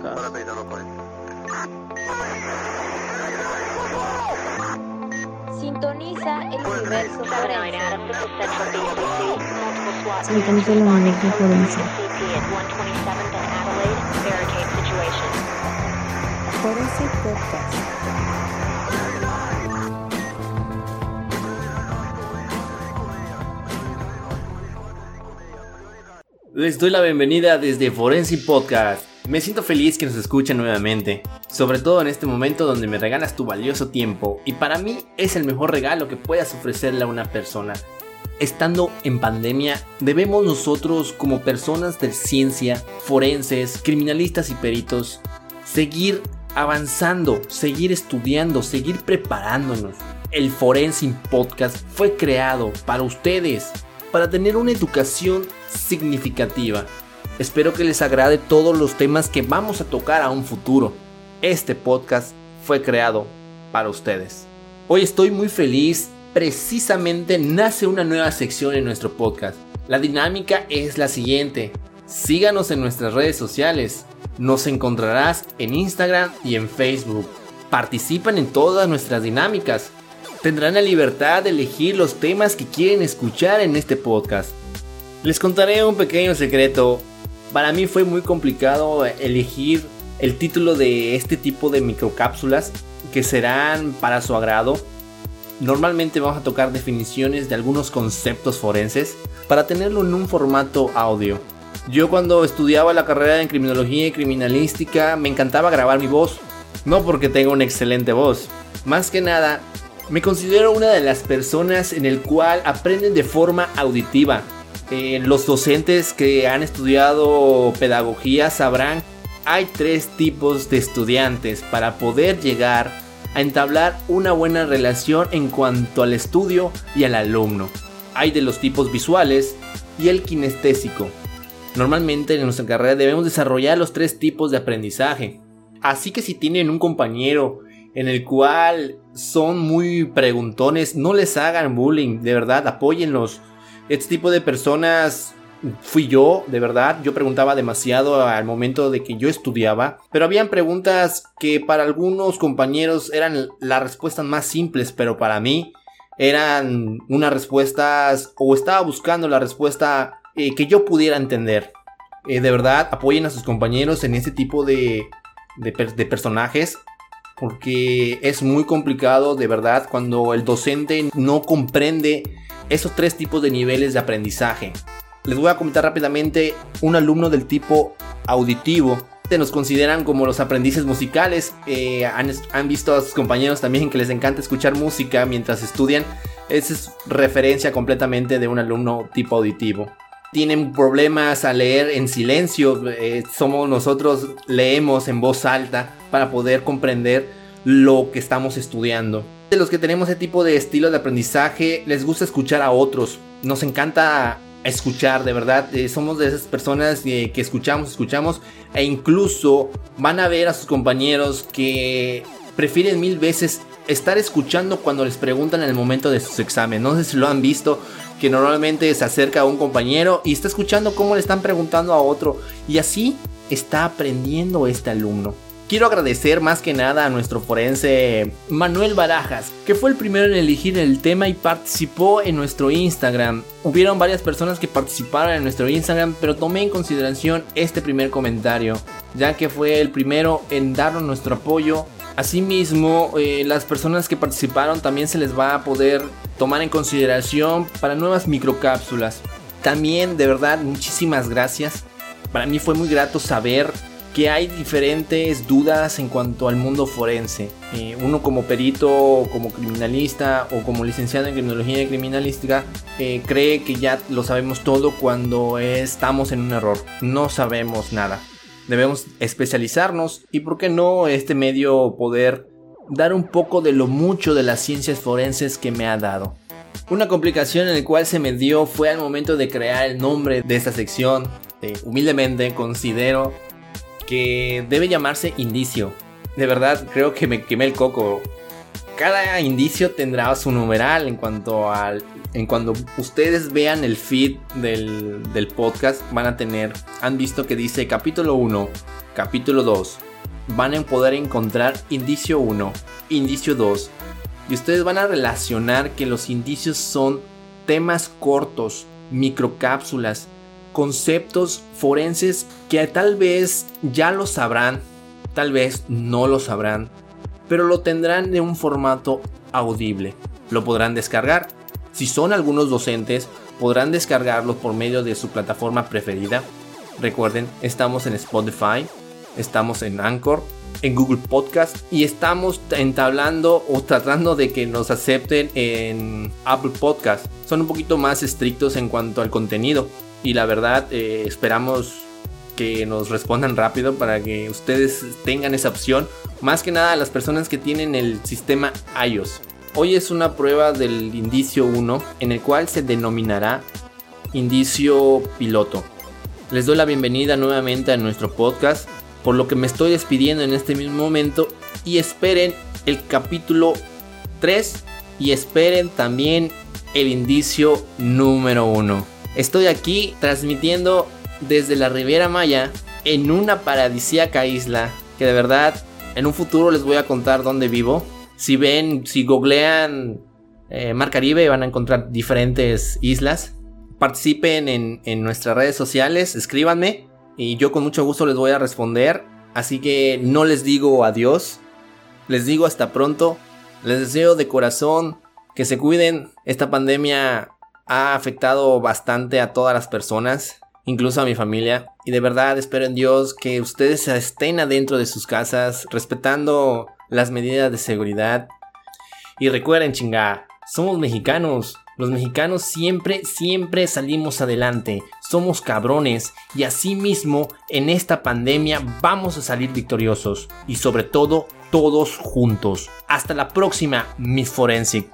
podcast. Sintoniza el universo forense. Sintoniza el universo forense. Forense Podcast. Les doy la bienvenida desde Forensic Podcast. Me siento feliz que nos escuchen nuevamente, sobre todo en este momento donde me regalas tu valioso tiempo y para mí es el mejor regalo que puedas ofrecerle a una persona. Estando en pandemia, debemos nosotros como personas de ciencia, forenses, criminalistas y peritos, seguir avanzando, seguir estudiando, seguir preparándonos. El Forensic Podcast fue creado para ustedes, para tener una educación significativa. Espero que les agrade todos los temas que vamos a tocar a un futuro. Este podcast fue creado para ustedes. Hoy estoy muy feliz, precisamente nace una nueva sección en nuestro podcast. La dinámica es la siguiente. Síganos en nuestras redes sociales. Nos encontrarás en Instagram y en Facebook. Participan en todas nuestras dinámicas. Tendrán la libertad de elegir los temas que quieren escuchar en este podcast. Les contaré un pequeño secreto. Para mí fue muy complicado elegir el título de este tipo de microcápsulas que serán para su agrado. Normalmente vamos a tocar definiciones de algunos conceptos forenses para tenerlo en un formato audio. Yo cuando estudiaba la carrera en criminología y criminalística me encantaba grabar mi voz. No porque tenga una excelente voz. Más que nada, me considero una de las personas en el cual aprenden de forma auditiva. Eh, los docentes que han estudiado pedagogía sabrán hay tres tipos de estudiantes para poder llegar a entablar una buena relación en cuanto al estudio y al alumno. Hay de los tipos visuales y el kinestésico. Normalmente en nuestra carrera debemos desarrollar los tres tipos de aprendizaje. Así que si tienen un compañero en el cual son muy preguntones, no les hagan bullying, de verdad, apóyenlos. Este tipo de personas fui yo, de verdad, yo preguntaba demasiado al momento de que yo estudiaba, pero habían preguntas que para algunos compañeros eran las respuestas más simples, pero para mí eran unas respuestas o estaba buscando la respuesta eh, que yo pudiera entender. Eh, de verdad, apoyen a sus compañeros en este tipo de, de, de personajes porque es muy complicado de verdad cuando el docente no comprende esos tres tipos de niveles de aprendizaje. Les voy a comentar rápidamente un alumno del tipo auditivo. Se nos consideran como los aprendices musicales. Eh, han, han, visto a sus compañeros también que les encanta escuchar música mientras estudian. Esa es referencia completamente de un alumno tipo auditivo. Tienen problemas a leer en silencio. Eh, somos nosotros leemos en voz alta para poder comprender lo que estamos estudiando. De los que tenemos ese tipo de estilo de aprendizaje, les gusta escuchar a otros. Nos encanta escuchar, de verdad. Eh, somos de esas personas eh, que escuchamos, escuchamos. E incluso van a ver a sus compañeros que prefieren mil veces estar escuchando cuando les preguntan en el momento de sus exámenes. No sé si lo han visto, que normalmente se acerca a un compañero y está escuchando cómo le están preguntando a otro. Y así está aprendiendo este alumno. Quiero agradecer más que nada a nuestro forense Manuel Barajas, que fue el primero en elegir el tema y participó en nuestro Instagram. Hubieron varias personas que participaron en nuestro Instagram, pero tomé en consideración este primer comentario, ya que fue el primero en darnos nuestro apoyo. Asimismo, eh, las personas que participaron también se les va a poder tomar en consideración para nuevas microcápsulas. También, de verdad, muchísimas gracias. Para mí fue muy grato saber que hay diferentes dudas en cuanto al mundo forense. Eh, uno como perito, como criminalista o como licenciado en criminología y criminalística eh, cree que ya lo sabemos todo cuando estamos en un error. No sabemos nada. Debemos especializarnos y por qué no este medio poder dar un poco de lo mucho de las ciencias forenses que me ha dado. Una complicación en la cual se me dio fue al momento de crear el nombre de esta sección. Humildemente considero que debe llamarse indicio. De verdad, creo que me quemé el coco. Cada indicio tendrá su numeral en cuanto al. En cuando ustedes vean el feed del, del podcast, van a tener. Han visto que dice capítulo 1, capítulo 2, van a poder encontrar indicio 1, indicio 2, y ustedes van a relacionar que los indicios son temas cortos, microcápsulas, conceptos forenses que tal vez ya lo sabrán, tal vez no lo sabrán, pero lo tendrán de un formato audible. Lo podrán descargar. Si son algunos docentes, podrán descargarlo por medio de su plataforma preferida. Recuerden, estamos en Spotify, estamos en Anchor, en Google Podcast y estamos entablando o tratando de que nos acepten en Apple Podcast. Son un poquito más estrictos en cuanto al contenido y la verdad eh, esperamos que nos respondan rápido para que ustedes tengan esa opción. Más que nada a las personas que tienen el sistema iOS. Hoy es una prueba del indicio 1 en el cual se denominará indicio piloto. Les doy la bienvenida nuevamente a nuestro podcast, por lo que me estoy despidiendo en este mismo momento y esperen el capítulo 3 y esperen también el indicio número 1. Estoy aquí transmitiendo desde la Riviera Maya en una paradisíaca isla que de verdad en un futuro les voy a contar dónde vivo. Si ven, si googlean eh, Mar Caribe van a encontrar diferentes islas. Participen en, en nuestras redes sociales, escríbanme y yo con mucho gusto les voy a responder. Así que no les digo adiós, les digo hasta pronto. Les deseo de corazón que se cuiden. Esta pandemia ha afectado bastante a todas las personas, incluso a mi familia. Y de verdad espero en Dios que ustedes estén adentro de sus casas, respetando las medidas de seguridad. Y recuerden, chinga, somos mexicanos. Los mexicanos siempre, siempre salimos adelante. Somos cabrones y asimismo en esta pandemia vamos a salir victoriosos. Y sobre todo, todos juntos. Hasta la próxima, Miss Forensic.